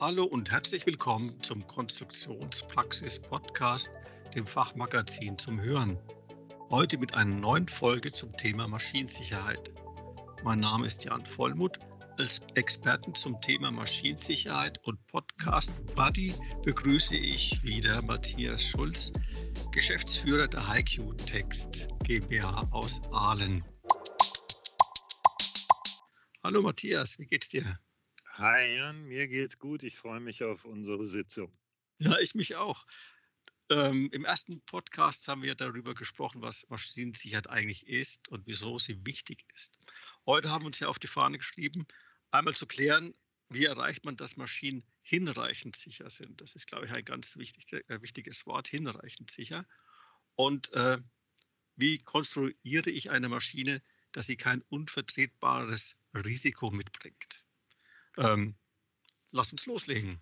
Hallo und herzlich willkommen zum Konstruktionspraxis-Podcast, dem Fachmagazin zum Hören. Heute mit einer neuen Folge zum Thema Maschinensicherheit. Mein Name ist Jan Vollmuth. Als Experten zum Thema Maschinensicherheit und Podcast-Buddy begrüße ich wieder Matthias Schulz, Geschäftsführer der HiQ Text GmbH aus Aalen. Hallo Matthias, wie geht's dir? Hi Jan, mir geht's gut. Ich freue mich auf unsere Sitzung. Ja, ich mich auch. Ähm, Im ersten Podcast haben wir darüber gesprochen, was Maschinensicherheit eigentlich ist und wieso sie wichtig ist. Heute haben wir uns ja auf die Fahne geschrieben, einmal zu klären, wie erreicht man, dass Maschinen hinreichend sicher sind. Das ist, glaube ich, ein ganz wichtig, äh, wichtiges Wort, hinreichend sicher. Und äh, wie konstruiere ich eine Maschine, dass sie kein unvertretbares Risiko mitbringt? Ähm, lass uns loslegen.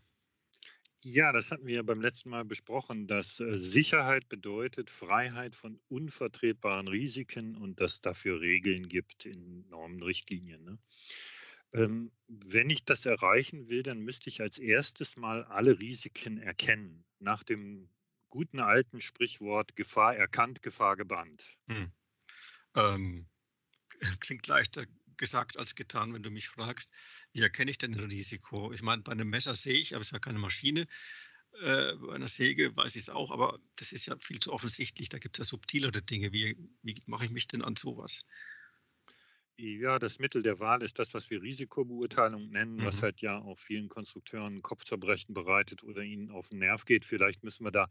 Ja, das hatten wir ja beim letzten Mal besprochen, dass äh, Sicherheit bedeutet Freiheit von unvertretbaren Risiken und dass dafür Regeln gibt in Normen, Richtlinien. Ne? Ähm, wenn ich das erreichen will, dann müsste ich als erstes mal alle Risiken erkennen, nach dem guten alten Sprichwort Gefahr erkannt, Gefahr gebannt. Hm. Ähm, klingt leichter gesagt als getan, wenn du mich fragst, wie erkenne ich denn ein Risiko? Ich meine, bei einem Messer sehe ich, aber es ist ja keine Maschine. Äh, bei einer Säge weiß ich es auch, aber das ist ja viel zu offensichtlich. Da gibt es ja subtilere Dinge. Wie, wie mache ich mich denn an sowas? Ja, das Mittel der Wahl ist das, was wir Risikobeurteilung nennen, mhm. was halt ja auch vielen Konstrukteuren Kopfzerbrechen bereitet oder ihnen auf den Nerv geht. Vielleicht müssen wir da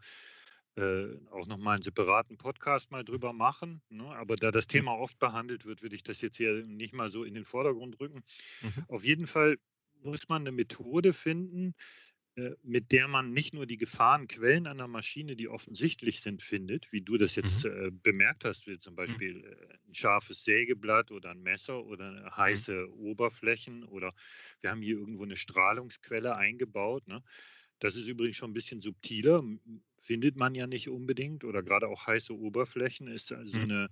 äh, auch nochmal einen separaten Podcast mal drüber machen. Ne? Aber da das Thema oft behandelt wird, würde ich das jetzt hier nicht mal so in den Vordergrund rücken. Mhm. Auf jeden Fall muss man eine Methode finden, äh, mit der man nicht nur die Gefahrenquellen einer Maschine, die offensichtlich sind, findet, wie du das jetzt mhm. äh, bemerkt hast, wie zum. Beispiel mhm. ein scharfes Sägeblatt oder ein Messer oder mhm. heiße mhm. Oberflächen oder wir haben hier irgendwo eine Strahlungsquelle eingebaut. Ne? Das ist übrigens schon ein bisschen subtiler, findet man ja nicht unbedingt oder gerade auch heiße Oberflächen ist also mhm. eine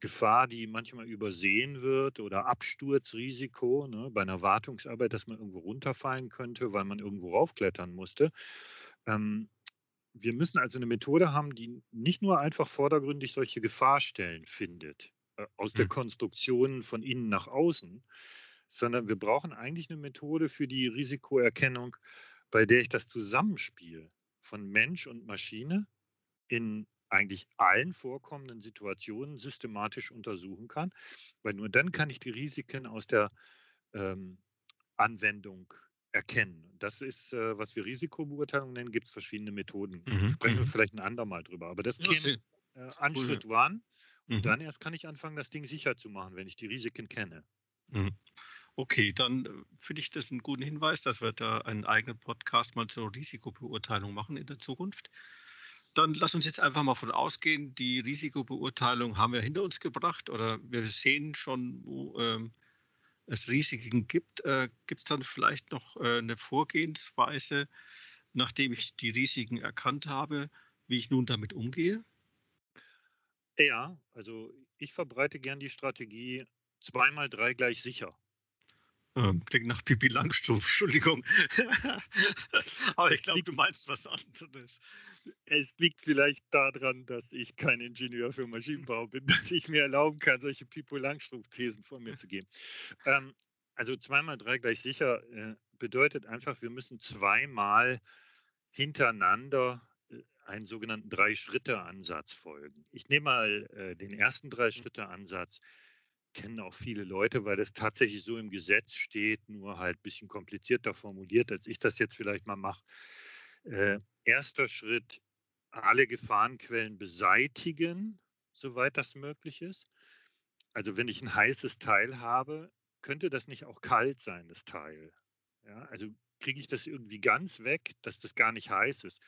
Gefahr, die manchmal übersehen wird oder Absturzrisiko ne, bei einer Wartungsarbeit, dass man irgendwo runterfallen könnte, weil man irgendwo raufklettern musste. Ähm, wir müssen also eine Methode haben, die nicht nur einfach vordergründig solche Gefahrstellen findet, äh, aus mhm. der Konstruktion von innen nach außen, sondern wir brauchen eigentlich eine Methode für die Risikoerkennung bei der ich das Zusammenspiel von Mensch und Maschine in eigentlich allen vorkommenden Situationen systematisch untersuchen kann, weil nur dann kann ich die Risiken aus der ähm, Anwendung erkennen. Das ist, äh, was wir Risikobeurteilung nennen, gibt es verschiedene Methoden. Mhm. Sprechen wir mhm. vielleicht ein andermal drüber. Aber das ja, käme äh, an cool. Schritt wann und mhm. dann erst kann ich anfangen, das Ding sicher zu machen, wenn ich die Risiken kenne. Mhm. Okay, dann äh, finde ich das einen guten Hinweis, dass wir da einen eigenen Podcast mal zur Risikobeurteilung machen in der Zukunft. Dann lass uns jetzt einfach mal von ausgehen, die Risikobeurteilung haben wir hinter uns gebracht oder wir sehen schon, wo ähm, es Risiken gibt. Äh, gibt es dann vielleicht noch äh, eine Vorgehensweise, nachdem ich die Risiken erkannt habe, wie ich nun damit umgehe? Ja, also ich verbreite gern die Strategie zweimal drei gleich sicher. Ähm, klingt nach Pipi Langstrumpf, Entschuldigung. Aber ich glaube, du meinst was anderes. Es liegt vielleicht daran, dass ich kein Ingenieur für Maschinenbau bin, dass ich mir erlauben kann, solche Pipo Langstrumpf-Thesen von mir zu geben. Ähm, also zweimal drei gleich sicher äh, bedeutet einfach, wir müssen zweimal hintereinander äh, einen sogenannten Drei-Schritte-Ansatz folgen. Ich nehme mal äh, den ersten Drei-Schritte-Ansatz kennen auch viele Leute, weil das tatsächlich so im Gesetz steht, nur halt ein bisschen komplizierter formuliert, als ich das jetzt vielleicht mal mache. Äh, erster Schritt, alle Gefahrenquellen beseitigen, soweit das möglich ist. Also wenn ich ein heißes Teil habe, könnte das nicht auch kalt sein, das Teil. Ja, also kriege ich das irgendwie ganz weg, dass das gar nicht heiß ist.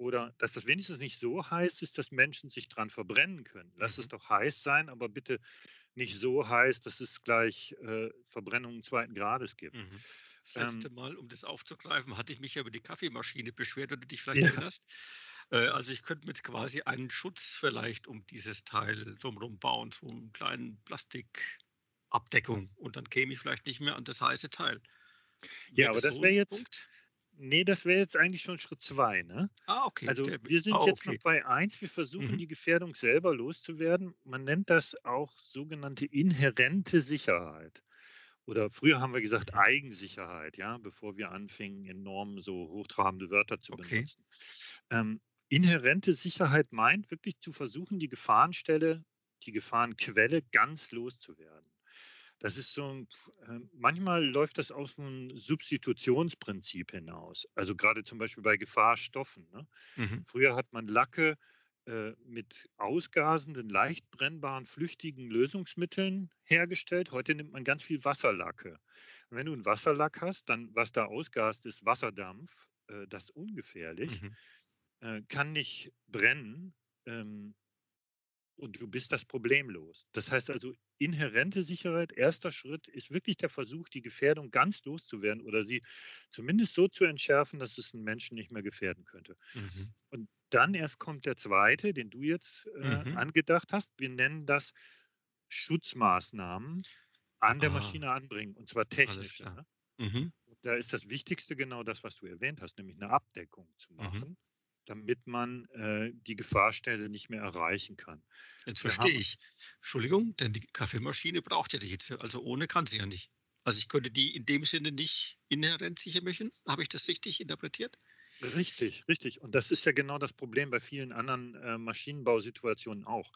Oder dass das wenigstens nicht so heiß ist, dass Menschen sich dran verbrennen können. Lass mhm. es doch heiß sein, aber bitte nicht so heiß, dass es gleich äh, Verbrennungen zweiten Grades gibt. Mhm. Das letzte ähm, Mal, um das aufzugreifen, hatte ich mich ja über die Kaffeemaschine beschwert, wenn du dich vielleicht ja. erinnerst. Äh, also ich könnte mir jetzt quasi einen Schutz vielleicht um dieses Teil drumherum bauen, so einen kleinen Plastikabdeckung und dann käme ich vielleicht nicht mehr an das heiße Teil. Ja, aber das so wäre jetzt, Punkt? Nee, das wäre jetzt eigentlich schon Schritt zwei. Ne? Ah, okay. Also wir sind ah, jetzt okay. noch bei eins. Wir versuchen Mhm. die Gefährdung selber loszuwerden. Man nennt das auch sogenannte inhärente Sicherheit. Oder früher haben wir gesagt Mhm. Eigensicherheit, ja, bevor wir anfingen, enorm so hochtrabende Wörter zu Okay. benutzen. Ähm, inhärente Sicherheit meint wirklich zu versuchen, die Gefahrenstelle, die Gefahrenquelle ganz loszuwerden. Das ist so, ein, äh, manchmal läuft das auf ein Substitutionsprinzip hinaus. Also gerade zum Beispiel bei Gefahrstoffen. Ne? Mhm. Früher hat man Lacke äh, mit ausgasenden, leicht brennbaren, flüchtigen Lösungsmitteln hergestellt. Heute nimmt man ganz viel Wasserlacke. Und wenn du einen Wasserlack hast, dann was da ausgast, ist Wasserdampf. Äh, das ist ungefährlich, Mhm. äh, kann nicht brennen. Ähm, und du bist das Problem los. Das heißt also, inhärente Sicherheit, erster Schritt ist wirklich der Versuch, die Gefährdung ganz loszuwerden oder sie zumindest so zu entschärfen, dass es einen Menschen nicht mehr gefährden könnte. Mhm. Und dann erst kommt der zweite, den du jetzt äh, Mhm. angedacht hast. Wir nennen das Schutzmaßnahmen an der Ah. Maschine anbringen, und zwar technische. klar. Ne? Mhm. Da ist das Wichtigste genau das, was du erwähnt hast, nämlich eine Abdeckung zu Mhm. machen, damit man äh, die Gefahrstelle nicht mehr erreichen kann. Jetzt Wir verstehe haben- ich. Entschuldigung, denn die Kaffeemaschine braucht ja die Hitze. Also ohne kann sie ja nicht. Also ich könnte die in dem Sinne nicht inhärent sicher machen. Habe ich das richtig interpretiert? Richtig, richtig. Und das ist ja genau das Problem bei vielen anderen äh, Maschinenbausituationen auch.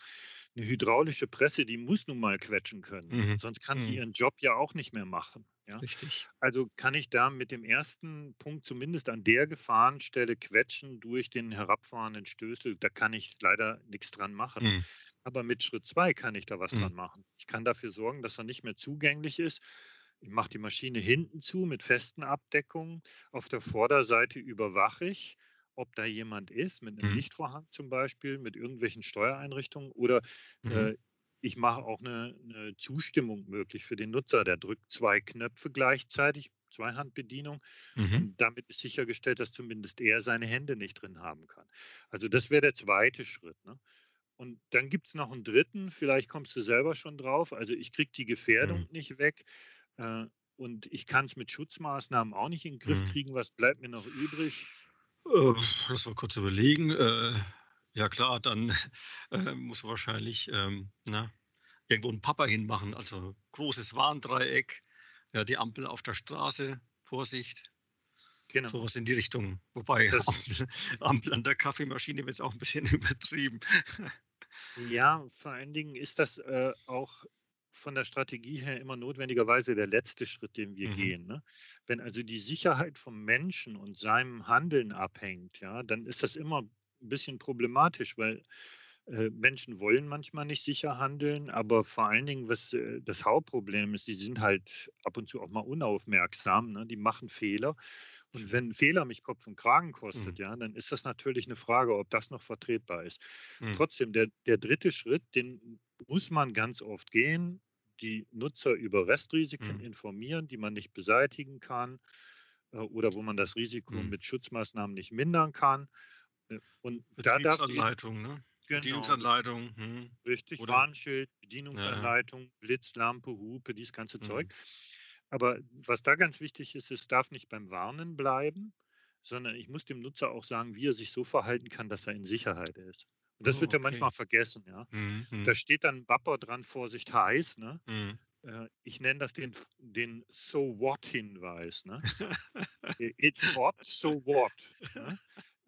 Eine hydraulische Presse, die muss nun mal quetschen können. Mhm. Sonst kann sie Mhm. ihren Job ja auch nicht mehr machen. Ja? Richtig. Also kann ich da mit dem ersten Punkt zumindest an der Gefahrenstelle quetschen durch den herabfahrenden Stößel. Da kann ich leider nichts dran machen. Mhm. Aber mit Schritt zwei kann ich da was Mhm. dran machen. Ich kann dafür sorgen, dass er nicht mehr zugänglich ist. Ich mache die Maschine hinten zu mit festen Abdeckungen. Auf der Vorderseite überwache ich, ob da jemand ist, mit einem Mhm. Lichtvorhang zum Beispiel, mit irgendwelchen Steuereinrichtungen oder Mhm. äh, ich mache auch eine, eine Zustimmung möglich für den Nutzer. Der drückt zwei Knöpfe gleichzeitig, Zweihandbedienung. Mhm. Und damit ist sichergestellt, dass zumindest er seine Hände nicht drin haben kann. Also das wäre der zweite Schritt. Ne? Und dann gibt es noch einen dritten, vielleicht kommst du selber schon drauf. Also ich kriege die Gefährdung Mhm. nicht weg äh, und ich kann es mit Schutzmaßnahmen auch nicht in den Griff Mhm. kriegen. Was bleibt mir noch übrig? Äh, lass mal kurz überlegen. Äh, ja klar, dann äh, muss man wahrscheinlich ähm, na, irgendwo einen Papa hinmachen. Also großes Warndreieck, ja, die Ampel auf der Straße, Vorsicht, Genau. sowas in die Richtung. Wobei Ampel, Ampel an der Kaffeemaschine wird es auch ein bisschen übertrieben. Ja, vor allen Dingen ist das äh, auch von der Strategie her immer notwendigerweise der letzte Schritt, den wir Mhm. gehen. Ne? Wenn also die Sicherheit vom Menschen und seinem Handeln abhängt, ja, dann ist das immer ein bisschen problematisch, weil äh, Menschen wollen manchmal nicht sicher handeln, aber vor allen Dingen, was äh, das Hauptproblem ist, die sind halt ab und zu auch mal unaufmerksam, ne? die machen Fehler. Und wenn ein Fehler mich Kopf und Kragen kostet, Mhm. ja, dann ist das natürlich eine Frage, ob das noch vertretbar ist. Hm. Trotzdem, der, der dritte Schritt, den muss man ganz oft gehen, die Nutzer über Restrisiken Mhm. informieren, die man nicht beseitigen kann äh, oder wo man das Risiko Mhm. mit Schutzmaßnahmen nicht mindern kann. Äh, Und da darf Bedienungsanleitung, ne? genau, Bedienungsanleitung. Hm. richtig, oder- Warnschild, Bedienungsanleitung, Blitz, Lampe, Hupe, dieses ganze Mhm. Zeug. Aber was da ganz wichtig ist, es darf nicht beim Warnen bleiben, sondern ich muss dem Nutzer auch sagen, wie er sich so verhalten kann, dass er in Sicherheit ist. Und das Oh, wird ja okay. manchmal vergessen, ja. Hm, hm, Da steht dann Bapper dran, Vorsicht heiß. Ne? hm. Äh, Ich nenne das den, den So What-Hinweis. Ne? It's hot, so what? Ne?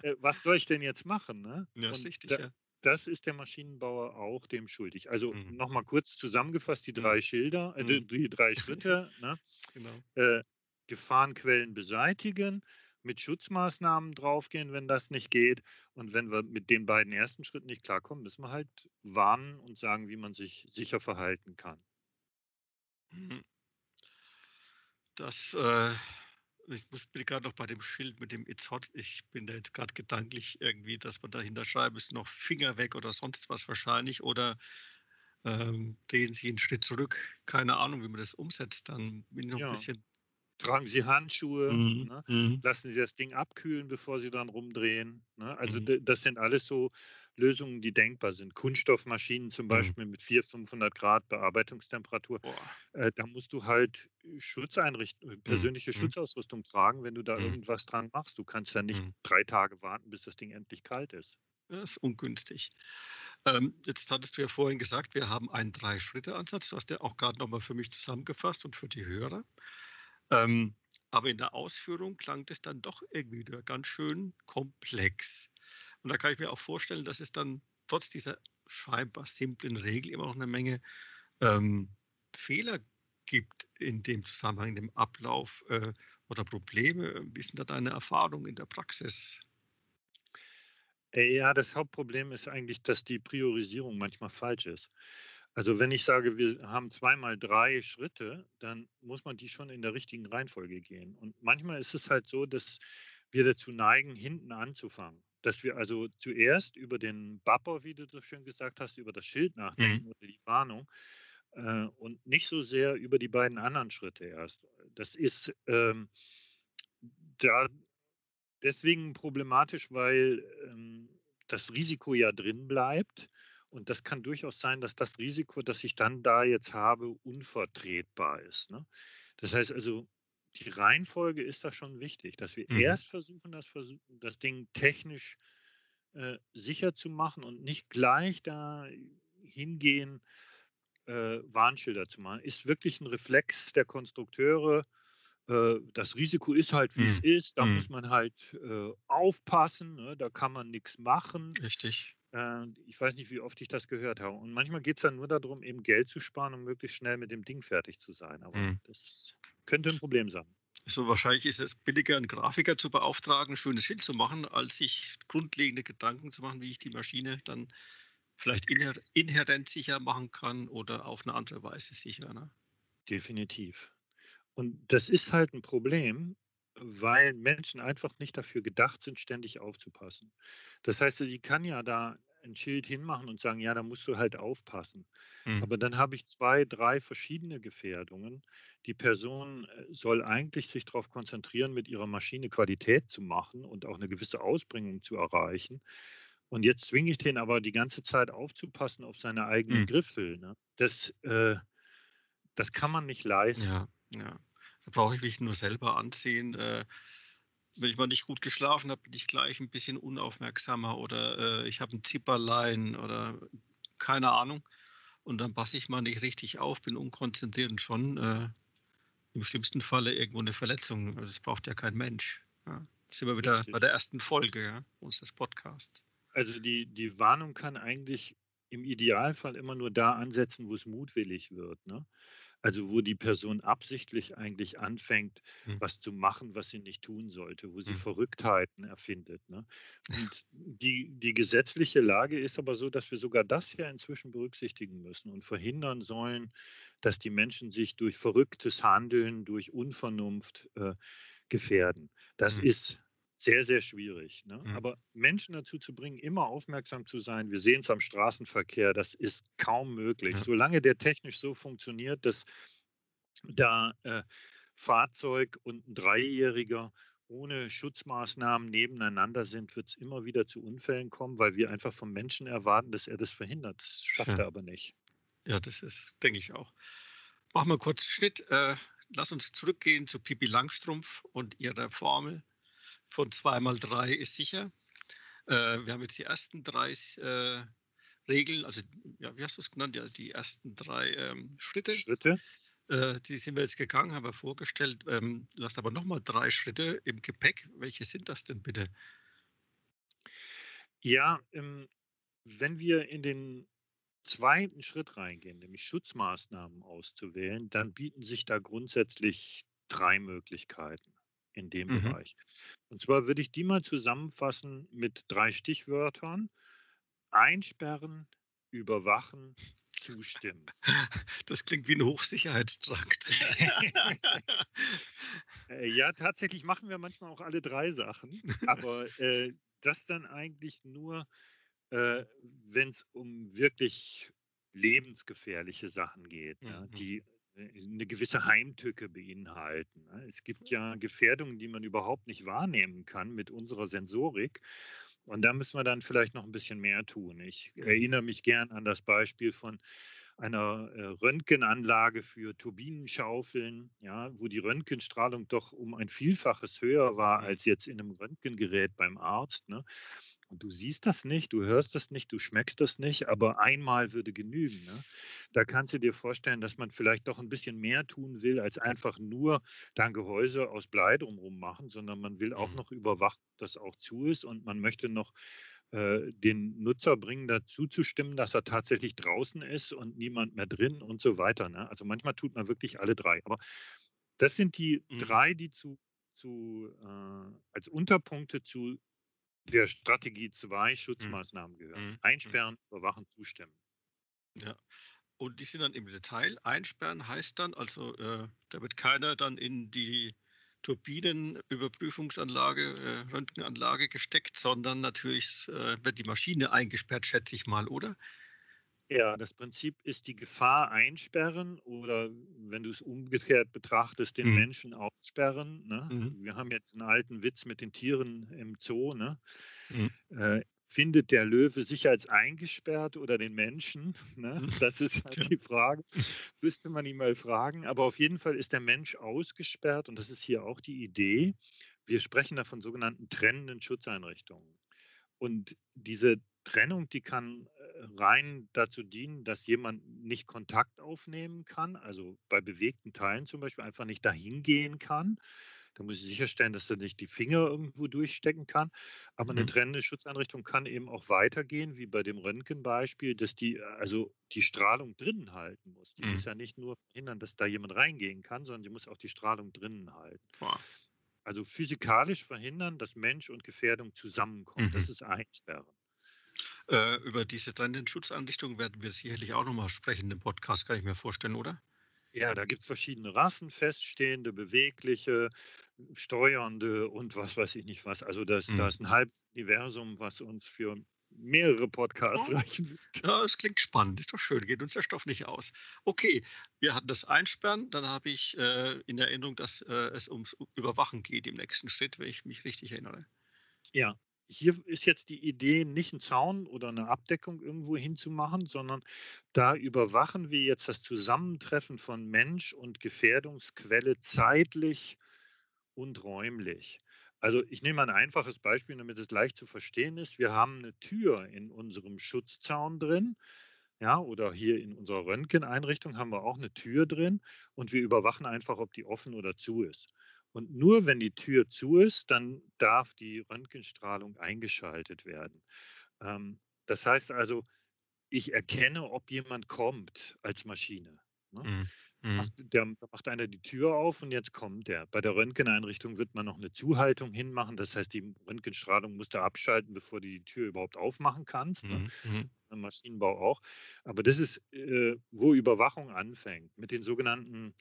Äh, Was soll ich denn jetzt machen? Ne? Ja, Und richtig, da, ja. das ist der Maschinenbauer auch dem schuldig. Also Mhm. nochmal kurz zusammengefasst, die Mhm. drei Schilder, äh, die, Mhm. die drei Schritte. Ne? Genau. Äh, Gefahrenquellen beseitigen, mit Schutzmaßnahmen draufgehen, wenn das nicht geht. Und wenn wir mit den beiden ersten Schritten nicht klarkommen, müssen wir halt warnen und sagen, wie man sich sicher verhalten kann. Mhm. Das, äh, ich muss, bin gerade noch bei dem Schild mit dem It's hot. Ich bin da jetzt gerade gedanklich irgendwie, dass man dahinter schreiben ist, noch Finger weg oder sonst was wahrscheinlich. Oder ähm, drehen Sie einen Schritt zurück. Keine Ahnung, wie man das umsetzt. Dann bin ich noch Ja. ein bisschen. Tragen Sie Handschuhe, Mhm, ne? mhm, lassen Sie das Ding abkühlen, bevor Sie dann rumdrehen. Ne? Also Mhm. das sind alles so Lösungen, die denkbar sind. Kunststoffmaschinen zum mhm. Beispiel mit 400, 500 Grad Bearbeitungstemperatur. Äh, da musst du halt Schutzeinrichtungen, äh, persönliche mhm. Schutzausrüstung tragen, wenn du da irgendwas dran machst. Du kannst ja nicht drei Tage warten, bis das Ding endlich kalt ist. Das ist ungünstig. Ähm, jetzt hattest du ja vorhin gesagt, wir haben einen Drei-Schritte-Ansatz. Du hast ja auch gerade nochmal für mich zusammengefasst und für die Hörer. Ähm, aber in der Ausführung klang das dann doch irgendwie wieder ganz schön komplex. Und da kann ich mir auch vorstellen, dass es dann trotz dieser scheinbar simplen Regel immer noch eine Menge ähm, Fehler gibt in dem Zusammenhang, in dem Ablauf äh, oder Probleme. Wie sind da deine Erfahrungen in der Praxis? Äh, ja, das Hauptproblem ist eigentlich, dass die Priorisierung manchmal falsch ist. Also wenn ich sage, wir haben zweimal drei Schritte, dann muss man die schon in der richtigen Reihenfolge gehen. Und manchmal ist es halt so, dass wir dazu neigen, hinten anzufangen. Dass wir also zuerst über den Bapper, wie du so schön gesagt hast, über das Schild nachdenken mhm. oder die Warnung äh, und nicht so sehr über die beiden anderen Schritte erst. Das ist ähm, da deswegen problematisch, weil ähm, das Risiko ja drin bleibt. Und das kann durchaus sein, dass das Risiko, das ich dann da jetzt habe, unvertretbar ist. Ne? Das heißt also, die Reihenfolge ist da schon wichtig, dass wir mhm. erst versuchen das, das Ding technisch äh, sicher zu machen und nicht gleich da hingehen, äh, Warnschilder zu machen. Ist wirklich ein Reflex der Konstrukteure, äh, das Risiko ist halt, wie mm. es ist. Da mm. muss man halt äh, aufpassen. Ne? Da kann man nichts machen. Richtig. Äh, ich weiß nicht, wie oft ich das gehört habe. Und manchmal geht es dann nur darum, eben Geld zu sparen, um möglichst schnell mit dem Ding fertig zu sein. Aber mm. das könnte ein Problem sein. So wahrscheinlich ist es billiger, einen Grafiker zu beauftragen, ein schönes Schild zu machen, als sich grundlegende Gedanken zu machen, wie ich die Maschine dann vielleicht inhärent sicher machen kann oder auf eine andere Weise sicher. Ne? Definitiv. Und das ist halt ein Problem, weil Menschen einfach nicht dafür gedacht sind, ständig aufzupassen. Das heißt, sie kann ja da ein Schild hinmachen und sagen, ja, da musst du halt aufpassen. Mhm. Aber dann habe ich zwei, drei verschiedene Gefährdungen. Die Person äh, soll eigentlich sich darauf konzentrieren, mit ihrer Maschine Qualität zu machen und auch eine gewisse Ausbringung zu erreichen. Und jetzt zwinge ich den aber die ganze Zeit aufzupassen auf seine eigenen mhm. Griffel. Ne? Das, äh, das kann man nicht leisten. Ja, ja. Da brauche ich mich nur selber anziehen. Äh, wenn ich mal nicht gut geschlafen habe, bin ich gleich ein bisschen unaufmerksamer oder äh, ich habe ein Zipperlein oder keine Ahnung. Und dann passe ich mal nicht richtig auf, bin unkonzentriert und schon äh, im schlimmsten Falle irgendwo eine Verletzung. Das braucht ja kein Mensch. Ja. Jetzt sind wir wieder Richtig. bei der ersten Folge ja, unseres Podcasts. Also die, die Warnung kann eigentlich im Idealfall immer nur da ansetzen, wo es mutwillig wird. Ne? Also wo die Person absichtlich eigentlich anfängt, mhm. was zu machen, was sie nicht tun sollte, wo sie mhm. Verrücktheiten erfindet. Ne? Und die, die gesetzliche Lage ist aber so, dass wir sogar das ja inzwischen berücksichtigen müssen und verhindern sollen, dass die Menschen sich durch verrücktes Handeln, durch Unvernunft äh, gefährden. Das mhm. ist sehr, sehr schwierig. Ne? Mhm. Aber Menschen dazu zu bringen, immer aufmerksam zu sein, wir sehen es am Straßenverkehr, das ist kaum möglich. Ja. Solange der technisch so funktioniert, dass da äh, Fahrzeug und ein Dreijähriger ohne Schutzmaßnahmen nebeneinander sind, wird es immer wieder zu Unfällen kommen, weil wir einfach vom Menschen erwarten, dass er das verhindert. Das schafft ja. er aber nicht. Ja, das ist, denke ich auch. Machen wir kurz Schnitt. Äh, lass uns zurückgehen zu Pipi Langstrumpf und ihrer Formel von 2 mal 3 ist sicher. Äh, wir haben jetzt die ersten drei äh, Regeln, also ja, wie hast du es genannt? Ja, die ersten drei ähm, Schritte. Schritte. Äh, die sind wir jetzt gegangen, haben wir vorgestellt. Ähm, du hast aber nochmal drei Schritte im Gepäck. Welche sind das denn bitte? Ja, ähm, wenn wir in den zweiten Schritt reingehen, nämlich Schutzmaßnahmen auszuwählen, dann bieten sich da grundsätzlich drei Möglichkeiten in dem mhm. Bereich. Und zwar würde ich die mal zusammenfassen mit drei Stichwörtern. Einsperren, überwachen, zustimmen. Das klingt wie ein Hochsicherheitstrakt. Äh, ja, tatsächlich machen wir manchmal auch alle drei Sachen, aber äh, das dann eigentlich nur, äh, wenn es um wirklich lebensgefährliche Sachen geht, mhm. ja, die eine gewisse Heimtücke beinhalten. Ne? Es gibt ja Gefährdungen, die man überhaupt nicht wahrnehmen kann mit unserer Sensorik. Und da müssen wir dann vielleicht noch ein bisschen mehr tun. Ich erinnere mich gern an das Beispiel von einer äh, Röntgenanlage für Turbinenschaufeln, ja, wo die Röntgenstrahlung doch um ein Vielfaches höher war als jetzt in einem Röntgengerät beim Arzt. Ne? Und du siehst das nicht, du hörst das nicht, du schmeckst das nicht, aber einmal würde genügen. Ne? Da kannst du dir vorstellen, dass man vielleicht doch ein bisschen mehr tun will, als einfach nur dein Gehäuse aus Blei drumherum machen, sondern man will auch mhm. noch überwachen, dass auch zu ist und man möchte noch äh, den Nutzer bringen, dazu zu stimmen, dass er tatsächlich draußen ist und niemand mehr drin und so weiter. Ne? Also manchmal tut man wirklich alle drei. Aber das sind die mhm. drei, die zu, zu äh, als Unterpunkte zu der Strategie 2 mhm. Schutzmaßnahmen gehören. Mhm. Einsperren, überwachen, zustimmen. Ja. Und die sind dann im Detail. Einsperren heißt dann, also äh, da wird keiner dann in die Turbinenüberprüfungsanlage, äh, Röntgenanlage gesteckt, sondern natürlich äh, wird die Maschine eingesperrt, schätze ich mal, oder? Ja, das Prinzip ist die Gefahr einsperren oder wenn du es umgekehrt betrachtest, den mhm. Menschen aussperren. Ne? Mhm. Wir haben jetzt einen alten Witz mit den Tieren im Zoo. Ne? Mhm. Äh, findet der Löwe sich als eingesperrt oder den Menschen? Ne? Mhm. Das ist halt die Frage. Müsste man ihn mal fragen. Aber auf jeden Fall ist der Mensch ausgesperrt und das ist hier auch die Idee. Wir sprechen da von sogenannten trennenden Schutzeinrichtungen. Und diese Trennung, die kann äh, rein dazu dienen, dass jemand nicht Kontakt aufnehmen kann, also bei bewegten Teilen zum Beispiel einfach nicht dahin gehen kann. Da muss ich sicherstellen, dass er nicht die Finger irgendwo durchstecken kann. Aber mhm. eine trennende Schutzeinrichtung kann eben auch weitergehen, wie bei dem Röntgenbeispiel, dass die also die Strahlung drinnen halten muss. Die mhm. muss ja nicht nur verhindern, dass da jemand reingehen kann, sondern die muss auch die Strahlung drinnen halten. Boah. Also physikalisch verhindern, dass Mensch und Gefährdung zusammenkommen. Mhm. Das ist Einsperren. Äh, über diese trennenden Schutzeinrichtungen werden wir sicherlich auch nochmal sprechen im Podcast, kann ich mir vorstellen, oder? Ja, da gibt es verschiedene Rassen, feststehende, bewegliche, steuernde und was weiß ich nicht was. Also das, mhm. da ist ein halbes Universum, was uns für mehrere Podcasts ja. reichen wird. Ja, es klingt spannend, ist doch schön, geht uns der Stoff nicht aus. Okay, wir hatten das Einsperren, dann habe ich äh, in Erinnerung, dass äh, es ums Überwachen geht im nächsten Schritt, wenn ich mich richtig erinnere. Ja, hier ist jetzt die Idee, nicht einen Zaun oder eine Abdeckung irgendwo hinzumachen, sondern da überwachen wir jetzt das Zusammentreffen von Mensch und Gefährdungsquelle zeitlich und räumlich. Also ich nehme ein einfaches Beispiel, damit es leicht zu verstehen ist. Wir haben eine Tür in unserem Schutzzaun drin. Ja, oder hier in unserer Röntgeneinrichtung haben wir auch eine Tür drin und wir überwachen einfach, ob die offen oder zu ist. Und nur wenn die Tür zu ist, dann darf die Röntgenstrahlung eingeschaltet werden. Ähm, das heißt also, ich erkenne, ob jemand kommt als Maschine. Ne? Mhm. Macht, mhm. der, macht einer die Tür auf und jetzt kommt der. Bei der Röntgeneinrichtung wird man noch eine Zuhaltung hinmachen. Das heißt, die Röntgenstrahlung musst du abschalten, bevor du die Tür überhaupt aufmachen kannst. Ne? Mhm. Ne? Im Maschinenbau auch. Aber das ist, äh, wo Überwachung anfängt, mit den sogenannten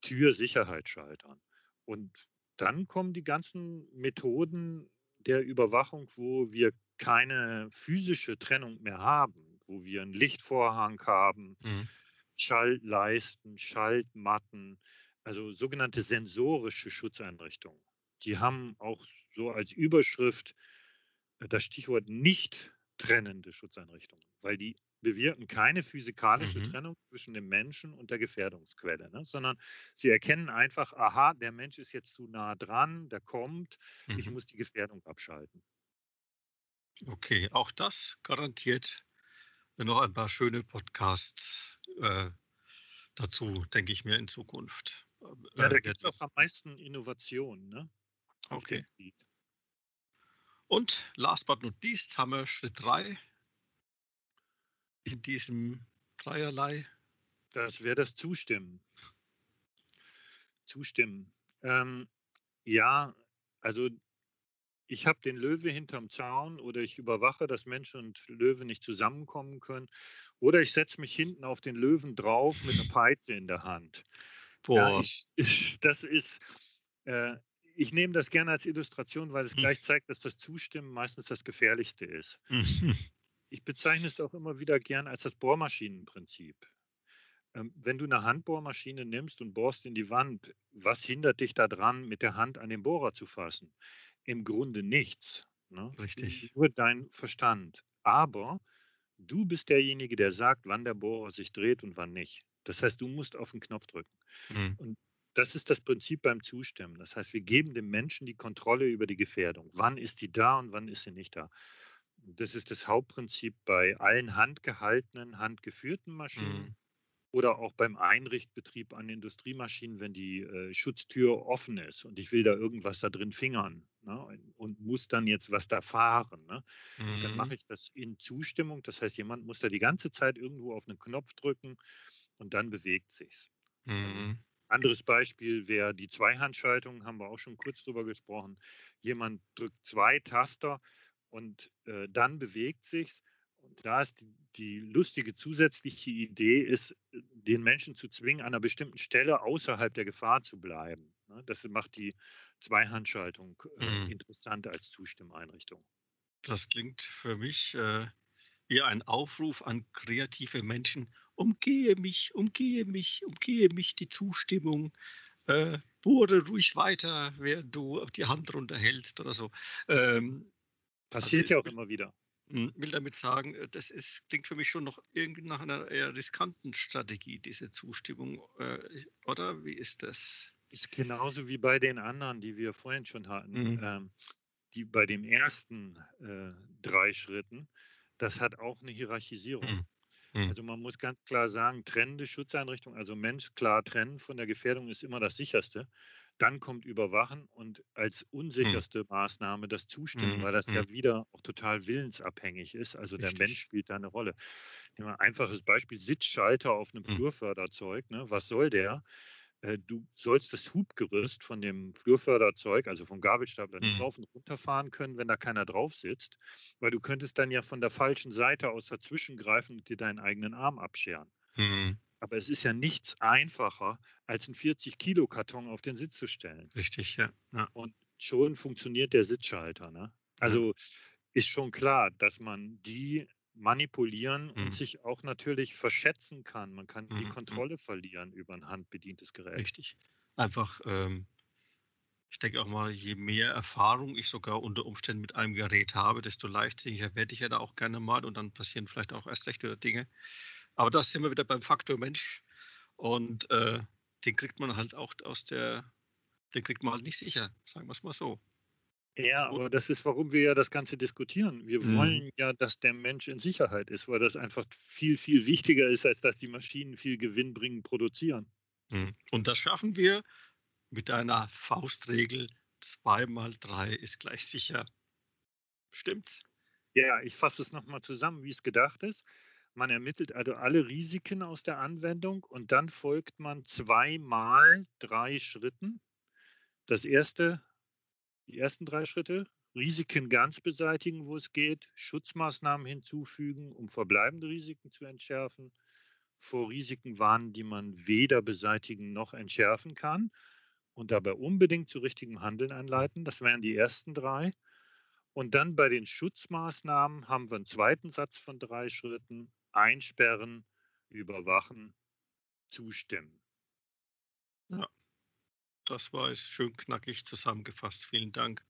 Türsicherheitsschaltern. Und dann kommen die ganzen Methoden der Überwachung, wo wir keine physische Trennung mehr haben, wo wir einen Lichtvorhang haben, mhm. Schaltleisten, Schaltmatten, also sogenannte sensorische Schutzeinrichtungen. Die haben auch so als Überschrift äh, das Stichwort nicht trennende Schutzeinrichtungen, weil die bewirken keine physikalische mhm. Trennung zwischen dem Menschen und der Gefährdungsquelle, ne? sondern sie erkennen einfach, aha, der Mensch ist jetzt zu nah dran, der kommt, mhm. ich muss die Gefährdung abschalten. Okay, auch das garantiert noch ein paar schöne Podcasts äh, dazu, denke ich mir in Zukunft. Ja, da gibt es auch am meisten Innovationen. Ne? Okay. Und last but not least haben wir Schritt 3, in diesem Dreierlei? Das wäre das Zustimmen. Zustimmen. Ähm, ja, also ich habe den Löwe hinterm Zaun oder ich überwache, dass Mensch und Löwe nicht zusammenkommen können. Oder ich setze mich hinten auf den Löwen drauf mit einer Peitsche in der Hand. Ja, ich, ich, das ist, äh, ich nehme das gerne als Illustration, weil es hm. gleich zeigt, dass das Zustimmen meistens das Gefährlichste ist. Ich bezeichne es auch immer wieder gern als das Bohrmaschinenprinzip. Ähm, wenn du eine Handbohrmaschine nimmst und bohrst in die Wand, was hindert dich daran, mit der Hand an den Bohrer zu fassen? Im Grunde nichts. Ne? Richtig. Nur dein Verstand. Aber du bist derjenige, der sagt, wann der Bohrer sich dreht und wann nicht. Das heißt, du musst auf den Knopf drücken. Mhm. Und das ist das Prinzip beim Zustimmen. Das heißt, wir geben dem Menschen die Kontrolle über die Gefährdung. Wann ist sie da und wann ist sie nicht da? Das ist das Hauptprinzip bei allen handgehaltenen, handgeführten Maschinen. Mhm. Oder auch beim Einrichtbetrieb an Industriemaschinen, wenn die äh, Schutztür offen ist und ich will da irgendwas da drin fingern ne, und muss dann jetzt was da fahren. Ne, Mhm. dann mache ich das in Zustimmung. Das heißt, jemand muss da die ganze Zeit irgendwo auf einen Knopf drücken und dann bewegt sich's. Mhm. Anderes Beispiel wäre die Zweihandschaltung, haben wir auch schon kurz drüber gesprochen. Jemand drückt zwei Taster und äh, dann bewegt sich's. Und da ist die, die lustige zusätzliche Idee, ist, äh, den Menschen zu zwingen, an einer bestimmten Stelle außerhalb der Gefahr zu bleiben. Ne? Das macht die Zweihandschaltung äh, Mhm. interessant als Zustimmeinrichtung. Das klingt für mich äh, wie ein Aufruf an kreative Menschen. Umgehe mich, umgehe mich, umgehe mich, die Zustimmung. Äh, bohre ruhig weiter, während du die Hand runterhältst oder so. Ähm, Passiert Also, ja auch will- immer wieder. m, will damit sagen, äh, das ist, klingt für mich schon noch irgendwie nach einer eher riskanten Strategie, diese Zustimmung. Äh, oder wie ist das? Ist genauso wie bei den anderen, die wir vorhin schon hatten. Mhm. Ähm, die bei den ersten äh, drei Schritten, das hat auch eine Hierarchisierung. Mhm. Mhm. Also man muss ganz klar sagen, trennende Schutzeinrichtung, also Mensch klar trennen von der Gefährdung ist immer das sicherste. Dann kommt Überwachen und als unsicherste Maßnahme das Zustimmen, Mhm. weil das ja Mhm. wieder auch total willensabhängig ist. Also der Richtig. Mensch spielt da eine Rolle. Nehmen wir ein einfaches Beispiel, Sitzschalter auf einem Mhm. Flurförderzeug. Ne? Was soll der? Äh, Du sollst das Hubgerüst von dem Flurförderzeug, also vom Gabelstapler, nicht Mhm. rauf und runter fahren können, wenn da keiner drauf sitzt, weil du könntest dann ja von der falschen Seite aus dazwischen greifen und dir deinen eigenen Arm abscheren. Mhm. Aber es ist ja nichts einfacher, als einen 40-Kilo-Karton auf den Sitz zu stellen. Richtig, ja. ja. Und schon funktioniert der Sitzschalter. Ne? Also ist schon klar, dass man die manipulieren Mhm. und sich auch natürlich verschätzen kann. Man kann die Mhm, mhm. Kontrolle verlieren über ein handbedientes Gerät. Richtig. Einfach, ähm, ich denke auch mal, je mehr Erfahrung ich sogar unter Umständen mit einem Gerät habe, desto leichtsinniger werde ich ja da auch gerne mal und dann passieren vielleicht auch erst recht wieder Dinge. Aber das sind wir wieder beim Faktor Mensch und äh, den kriegt man halt auch aus der, den kriegt man halt nicht sicher, sagen wir es mal so. Ja, aber das ist, warum wir ja das Ganze diskutieren. Wir Mhm. wollen ja, dass der Mensch in Sicherheit ist, weil das einfach viel, viel wichtiger ist, als dass die Maschinen viel gewinnbringend produzieren. Mhm. Und das schaffen wir mit einer Faustregel, 2 mal 3 ist gleich sicher. Stimmt's? Ja, ich fasse es nochmal zusammen, wie es gedacht ist. Man ermittelt also alle Risiken aus der Anwendung und dann folgt man zweimal drei Schritten. Das erste, die ersten drei Schritte, Risiken ganz beseitigen, wo es geht, Schutzmaßnahmen hinzufügen, um verbleibende Risiken zu entschärfen, vor Risiken warnen, die man weder beseitigen noch entschärfen kann und dabei unbedingt zu richtigem Handeln anleiten. Das wären die ersten drei. Und dann bei den Schutzmaßnahmen haben wir einen zweiten Satz von drei Schritten. Einsperren, überwachen, zustimmen. Das war es schön knackig zusammengefasst. Vielen Dank.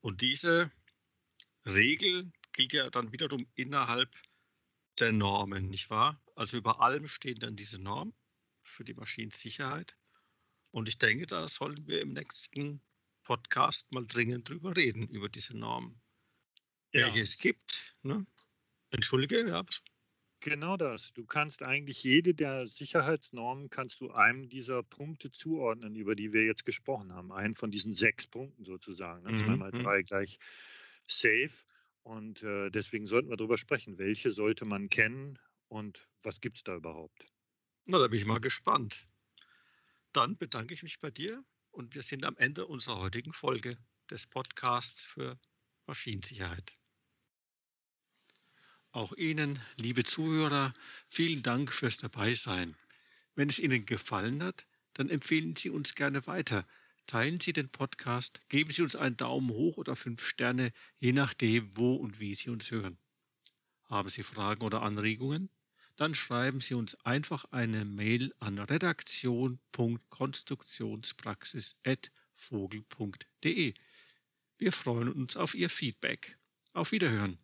Und diese Regel gilt ja dann wiederum innerhalb der Normen, nicht wahr? Also über allem stehen dann diese Normen für die Maschinensicherheit. Und ich denke, da sollen wir im nächsten Podcast mal dringend drüber reden, über diese Normen. Ja. Welche es gibt. Ne? Entschuldige, ja. Genau das. Du kannst eigentlich jede der Sicherheitsnormen kannst du einem dieser Punkte zuordnen, über die wir jetzt gesprochen haben. Einen von diesen sechs Punkten sozusagen. Ne? Mhm, Zweimal mhm. drei gleich safe. Und äh, deswegen sollten wir darüber sprechen. Welche sollte man kennen und was gibt es da überhaupt? Na, da bin ich mal gespannt. Dann bedanke ich mich bei dir und wir sind am Ende unserer heutigen Folge des Podcasts für Maschinensicherheit. Auch Ihnen, liebe Zuhörer, vielen Dank fürs Dabeisein. Wenn es Ihnen gefallen hat, dann empfehlen Sie uns gerne weiter. Teilen Sie den Podcast, geben Sie uns einen Daumen hoch oder fünf Sterne, je nachdem, wo und wie Sie uns hören. Haben Sie Fragen oder Anregungen? Dann schreiben Sie uns einfach eine Mail an redaktion.konstruktionspraxis.vogel.de. Wir freuen uns auf Ihr Feedback. Auf Wiederhören.